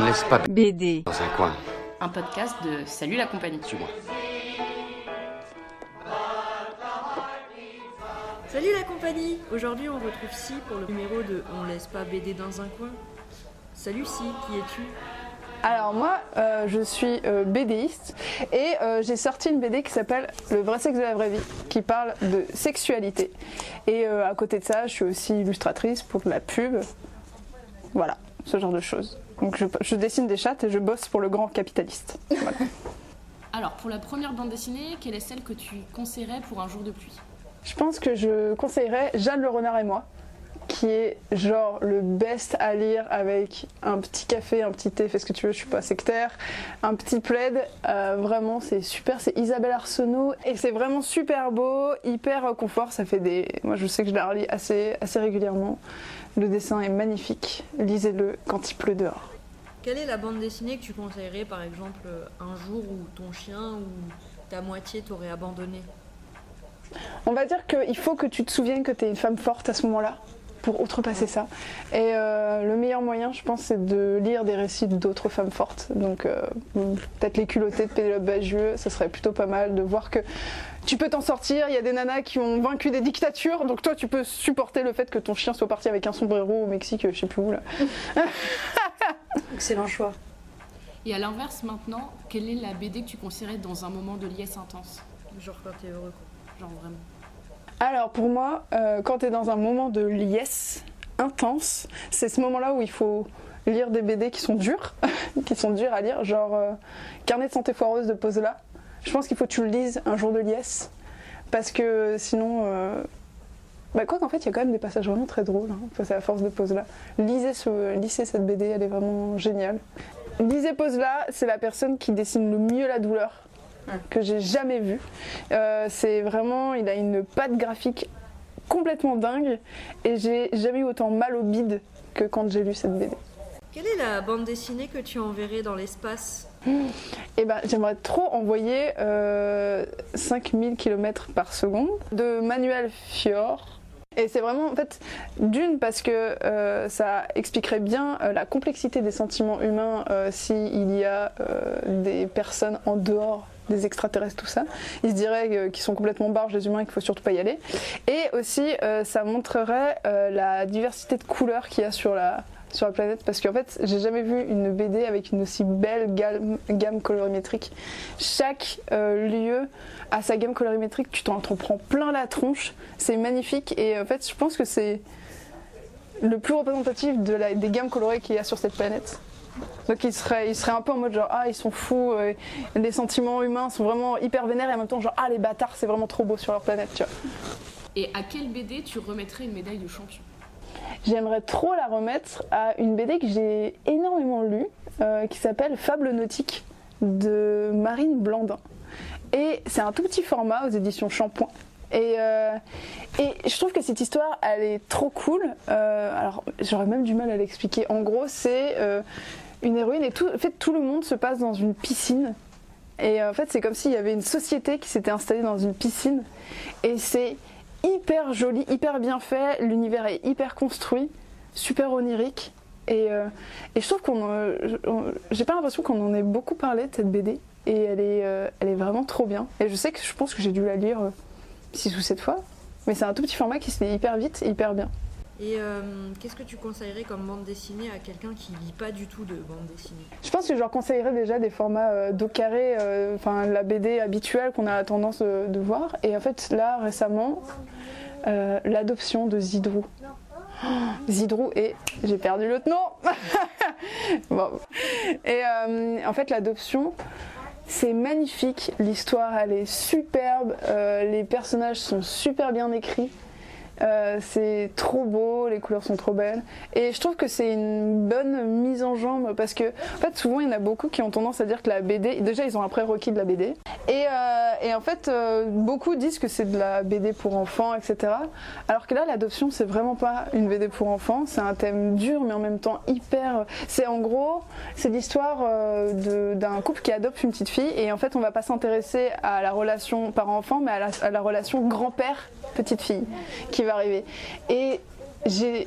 On ne laisse pas BD. dans un coin. Un podcast de Salut la compagnie. Suis-moi. Salut la compagnie Aujourd'hui on retrouve Si pour le numéro de On laisse pas BD dans un coin. Salut Si, qui es-tu? Alors moi, euh, je suis euh, BDiste et euh, j'ai sorti une BD qui s'appelle Le vrai sexe de la vraie vie, qui parle de sexualité. Et euh, à côté de ça, je suis aussi illustratrice pour de la pub. Voilà, ce genre de choses. Donc je, je dessine des chattes et je bosse pour le grand capitaliste. Voilà. Alors, pour la première bande dessinée, quelle est celle que tu conseillerais pour un jour de pluie? Je pense que je conseillerais Jeanne le renard et moi, qui est genre le best à lire avec un petit café, un petit thé, fais ce que tu veux, je suis pas sectaire, un petit plaid. Euh, vraiment, c'est super. C'est Isabelle Arsenault et c'est vraiment super beau, hyper euh, confort. Ça fait des. Moi, je sais que je la relis assez, assez régulièrement. Le dessin est magnifique. Lisez-le quand il pleut dehors. Quelle est la bande dessinée que tu conseillerais par exemple un jour où ton chien ou ta moitié t'aurait abandonné? On va dire qu'il faut que tu te souviennes que tu es une femme forte à ce moment-là pour outrepasser ça. Et euh, le meilleur moyen, je pense, c'est de lire des récits d'autres femmes fortes. Donc euh, peut-être les culottées de Pénélope Bagieux, ça serait plutôt pas mal de voir que tu peux t'en sortir. Il y a des nanas qui ont vaincu des dictatures, donc toi tu peux supporter le fait que ton chien soit parti avec un sombrero au Mexique, je sais plus où là. Excellent choix. Et à l'inverse, maintenant, quelle est la BD que tu conseillerais dans un moment de liesse intense? Genre quand t'es heureux. quoi. Genre vraiment. Alors pour moi, euh, quand tu es dans un moment de liesse intense, c'est ce moment-là où il faut lire des BD qui sont durs, qui sont durs à lire, genre euh, Carnet de santé foireuse de Pozela. Je pense qu'il faut que tu le lises un jour de liesse, parce que sinon... euh, Bah quoi qu'en fait, il y a quand même des passages vraiment très drôles, hein, face à force de Pozela. Lisez, lisez cette BD, elle est vraiment géniale. Lisez Pozela, c'est la personne qui dessine le mieux la douleur que j'ai jamais vue. Euh, c'est vraiment, il a une patte graphique complètement dingue et j'ai jamais eu autant mal au bide que quand j'ai lu cette BD. Quelle est la bande dessinée que tu enverrais dans l'espace? Et ben, j'aimerais trop envoyer euh, 5000 km par seconde de Manuel Fior. Et c'est vraiment, en fait, d'une, parce que euh, ça expliquerait bien euh, la complexité des sentiments humains euh, s'il y a euh, des personnes en dehors des extraterrestres, tout ça. Ils se diraient qu'ils sont complètement barges, les humains, et qu'il faut surtout pas y aller. Et aussi, euh, ça montrerait euh, la diversité de couleurs qu'il y a sur la, sur la planète parce qu'en fait j'ai jamais vu une BD avec une aussi belle gamme, colorimétrique. Chaque euh, lieu a sa gamme colorimétrique, tu t'en prends plein la tronche, c'est magnifique et en fait je pense que c'est le plus représentatif des gammes colorées qu'il y a sur cette planète. Donc il serait, il serait un peu en mode genre ah ils sont fous, euh, les sentiments humains sont vraiment hyper vénères et en même temps genre ah les bâtards c'est vraiment trop beau sur leur planète tu vois. Et à quelle BD tu remettrais une médaille de champion? J'aimerais trop la remettre à une BD que j'ai énormément lue, euh, qui s'appelle Fable nautique de Marine Blandin. Et c'est un tout petit format aux éditions Shampoing. Et, euh, et je trouve que cette histoire, elle est trop cool. Euh, alors, j'aurais même du mal à l'expliquer. En gros, c'est euh, une héroïne et tout, en fait, tout le monde se passe dans une piscine. Et en fait, c'est comme s'il y avait une société qui s'était installée dans une piscine. Et c'est hyper joli, hyper bien fait. L'univers est hyper construit, super onirique. Et, et je trouve qu'on. on- J'ai pas l'impression qu'on en ait beaucoup parlé de cette BD. Et elle est, elle est vraiment trop bien. Et je sais que je pense que j'ai dû la lire 6 ou 7 fois. Mais c'est un tout petit format qui se lit hyper vite et hyper bien. Et euh, qu'est-ce que tu conseillerais comme bande dessinée à quelqu'un qui lit pas du tout de bande dessinée? Je pense que je leur conseillerais déjà des formats euh, dos carré, euh, enfin la BD habituelle qu'on a tendance de, de voir. Et en fait, là, récemment, euh, l'adoption de Zidrou. Oh, Zidrou et j'ai perdu l'autre nom. Bon. Et euh, en fait, l'adoption, c'est magnifique. L'histoire, elle est superbe. Euh, les personnages sont super bien écrits. Euh, c'est trop beau, les couleurs sont trop belles. Et je trouve que c'est une bonne mise en jambe parce que, en fait, souvent il y en a beaucoup qui ont tendance à dire que la BD, déjà ils ont un prérequis de la BD. Et, euh, et en fait, euh, beaucoup disent que c'est de la BD pour enfants, etc. Alors que là, l'adoption, c'est vraiment pas une BD pour enfants. C'est un thème dur, mais en même temps hyper. C'est en gros, c'est l'histoire d'un couple qui adopte une petite fille. Et en fait, on va pas s'intéresser à la relation parent-enfant, mais à la, à la relation grand-père-petite fille qui va arriver. Et j'ai,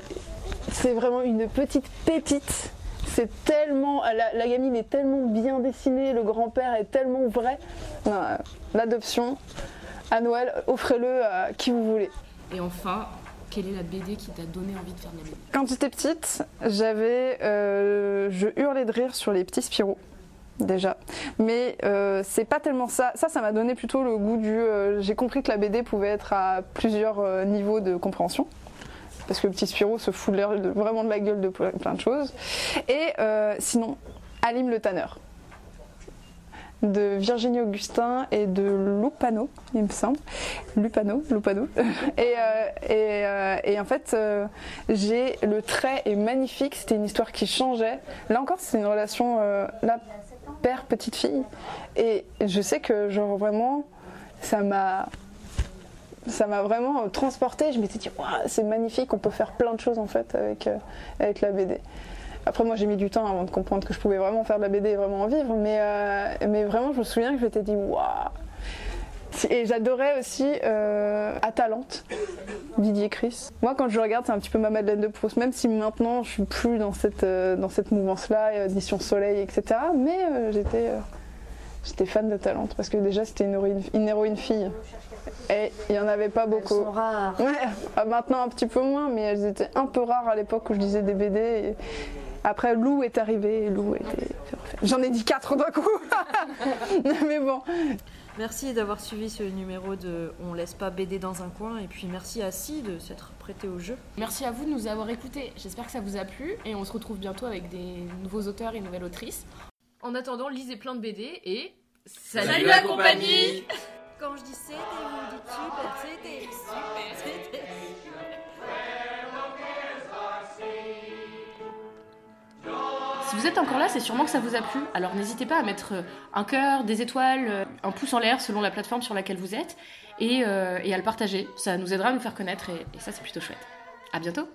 c'est vraiment une petite pépite. c'est tellement. La, la gamine est tellement bien dessinée, le grand-père est tellement vrai. Euh, L'adoption, à Noël, offrez-le à qui vous voulez. Et enfin, quelle est la BD qui t'a donné envie de faire de la BD Quand j'étais petite, j'avais, euh, je hurlais de rire sur les petits Spirou. Déjà, mais euh, c'est pas tellement ça. Ça, ça m'a donné plutôt le goût du. euh, J'ai compris que la BD pouvait être à plusieurs euh, niveaux de compréhension, parce que le petit Spirou se fout vraiment de la gueule de ple- plein de choses. Et euh, sinon, Alim le Tanneur, de Virginie Augustin et de Lupano, il me semble. Lupano, Lupano. et, et, en fait, j'ai le trait est magnifique. C'était une histoire qui changeait. Là encore, c'est une relation là père petite fille. Et je sais que genre vraiment, ça m'a ça m'a vraiment transporté. Je m'étais dit, Waouh, c'est magnifique, on peut faire plein de choses en fait avec, euh, avec la BD. Après, moi j'ai mis du temps avant de comprendre que je pouvais vraiment faire de la BD et vraiment en vivre, mais, euh, mais vraiment, je me souviens que je m'étais dit, waouh! Et j'adorais aussi euh, Atalante, Didier Chris. Moi, quand je regarde, c'est un petit peu ma Madeleine de Proust, même si maintenant je suis plus dans cette, euh, dans cette mouvance-là, euh, édition Soleil, etc. Mais euh, j'étais euh, j'étais fan d'Atalante parce que déjà c'était une héroïne, une héroïne fille. Et il n'y en avait pas Elles beaucoup. sont rares. Ouais, ah, maintenant un petit peu moins, mais elles étaient un peu rares à l'époque où je lisais des BD. et Après, Lou est arrivé Lou était. J'en ai dit quatre d'un coup. mais bon. Merci d'avoir suivi ce numéro de On laisse pas BD dans un coin. Et puis merci à Si de s'être prêté au jeu. Merci à vous de nous avoir écoutés. J'espère que ça vous a plu et on se retrouve bientôt avec des nouveaux auteurs et nouvelles autrices. En attendant, lisez plein de BD et Salut la compagnie Quand je dis c'était, vous dites super, c'était super, c'était. Vous êtes encore là, c'est sûrement que ça vous a plu. Alors n'hésitez pas à mettre euh, un cœur, des étoiles, euh, un pouce en l'air selon la plateforme sur laquelle vous êtes et, euh, à le partager. Ça nous aidera à nous faire connaître et, et ça c'est plutôt chouette. À bientôt